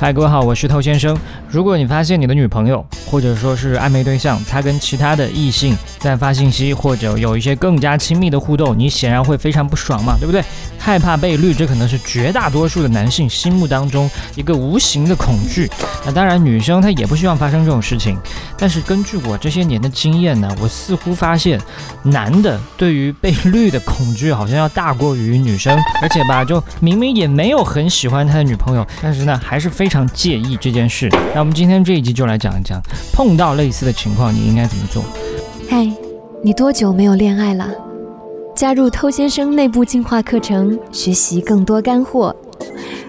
嗨，各位好，我是透先生。如果你发现你的女朋友或者说是暧昧对象，她跟其他的异性在发信息或者有一些更加亲密的互动，你显然会非常不爽嘛，对不对？害怕被绿，这可能是绝大多数的男性心目当中一个无形的恐惧。那当然，女生她也不希望发生这种事情。但是根据我这些年的经验呢，我似乎发现，男的对于被绿的恐惧好像要大过于女生，而且吧，就明明也没有很喜欢他的女朋友，但是呢，还是非常介意这件事。那我们今天这一集就来讲一讲，碰到类似的情况你应该怎么做。嗨，你多久没有恋爱了？加入偷先生内部进化课程，学习更多干货。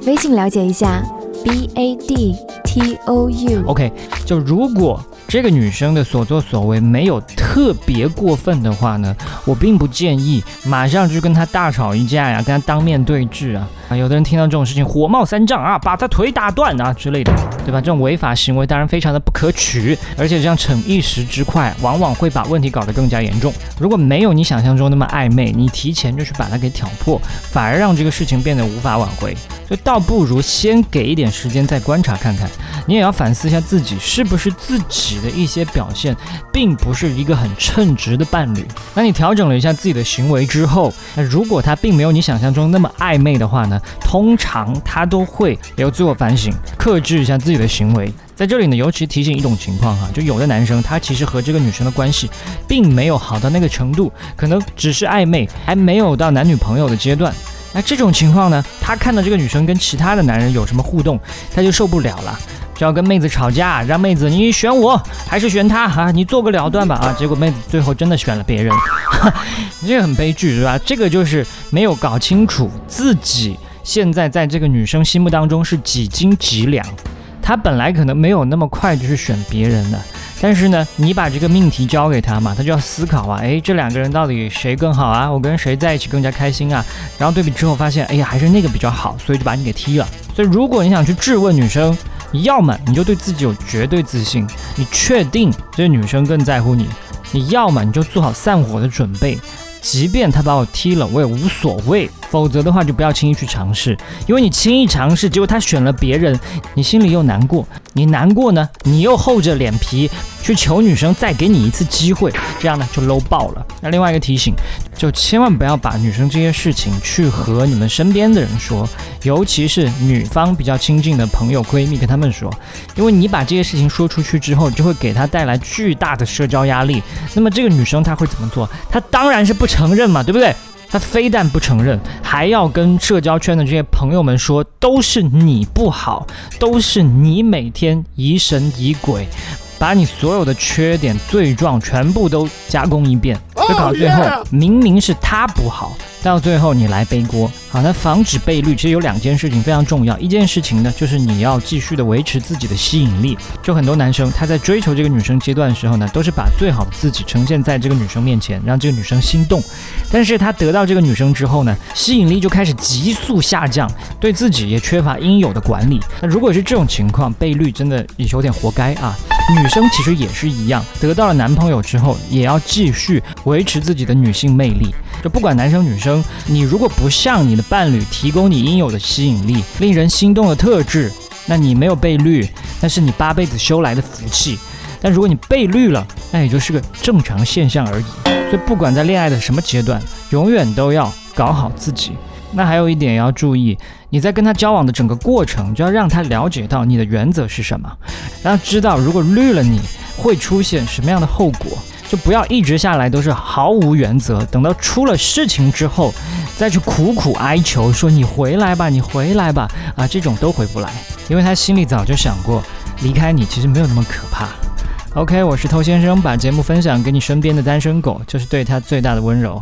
微信了解一下，b a d t o u。OK，就如果这个女生的所作所为没有特别过分的话呢，我并不建议马上就跟她大吵一架呀，跟她当面对质啊。啊，有的人听到这种事情火冒三丈啊，把他腿打断啊之类的，对吧？这种违法行为当然非常的不可取，而且这样逞一时之快，往往会把问题搞得更加严重。如果没有你想象中那么暧昧，你提前就去把它给挑破，反而让这个事情变得无法挽回。就倒不如先给一点时间再观察看看，你也要反思一下自己是不是自己的一些表现，并不是一个很称职的伴侣。那你调整了一下自己的行为之后，那如果他并没有你想象中那么暧昧的话呢？通常他都会有自我反省，克制一下自己的行为。在这里呢，尤其提醒一种情况哈，就有的男生他其实和这个女生的关系并没有好到那个程度，可能只是暧昧，还没有到男女朋友的阶段。那这种情况呢，他看到这个女生跟其他的男人有什么互动，他就受不了了。就要跟妹子吵架，让妹子你选我还是选他啊？你做个了断吧啊！结果妹子最后真的选了别人，你这个很悲剧是吧？这个就是没有搞清楚自己现在在这个女生心目当中是几斤几两。她本来可能没有那么快就去选别人的，但是呢，你把这个命题交给他嘛，他就要思考啊，哎，这两个人到底谁更好啊？我跟谁在一起更加开心啊？然后对比之后发现，哎呀，还是那个比较好，所以就把你给踢了。所以如果你想去质问女生，要么你就对自己有绝对自信，你确定这个女生更在乎你；你要么你就做好散伙的准备，即便她把我踢了，我也无所谓。否则的话，就不要轻易去尝试，因为你轻易尝试，结果他选了别人，你心里又难过。你难过呢，你又厚着脸皮去求女生再给你一次机会，这样呢就 low 爆了。那另外一个提醒，就千万不要把女生这些事情去和你们身边的人说，尤其是女方比较亲近的朋友、闺蜜跟他们说，因为你把这些事情说出去之后，就会给她带来巨大的社交压力。那么这个女生她会怎么做？她当然是不承认嘛，对不对？他非但不承认，还要跟社交圈的这些朋友们说，都是你不好，都是你每天疑神疑鬼，把你所有的缺点、罪状全部都加工一遍，就搞到最后，明明是他不好。到最后你来背锅，好，那防止被绿其实有两件事情非常重要。一件事情呢，就是你要继续的维持自己的吸引力。就很多男生他在追求这个女生阶段的时候呢，都是把最好的自己呈现在这个女生面前，让这个女生心动。但是他得到这个女生之后呢，吸引力就开始急速下降，对自己也缺乏应有的管理。那如果是这种情况，被绿真的也有点活该啊。女生其实也是一样，得到了男朋友之后，也要继续维持自己的女性魅力。就不管男生女生，你如果不向你的伴侣提供你应有的吸引力、令人心动的特质，那你没有被绿，那是你八辈子修来的福气。但如果你被绿了，那也就是个正常现象而已。所以不管在恋爱的什么阶段，永远都要搞好自己。那还有一点要注意，你在跟他交往的整个过程，就要让他了解到你的原则是什么，让他知道如果绿了你会出现什么样的后果。就不要一直下来都是毫无原则，等到出了事情之后，再去苦苦哀求说你回来吧，你回来吧，啊，这种都回不来，因为他心里早就想过，离开你其实没有那么可怕。OK，我是偷先生，把节目分享给你身边的单身狗，就是对他最大的温柔。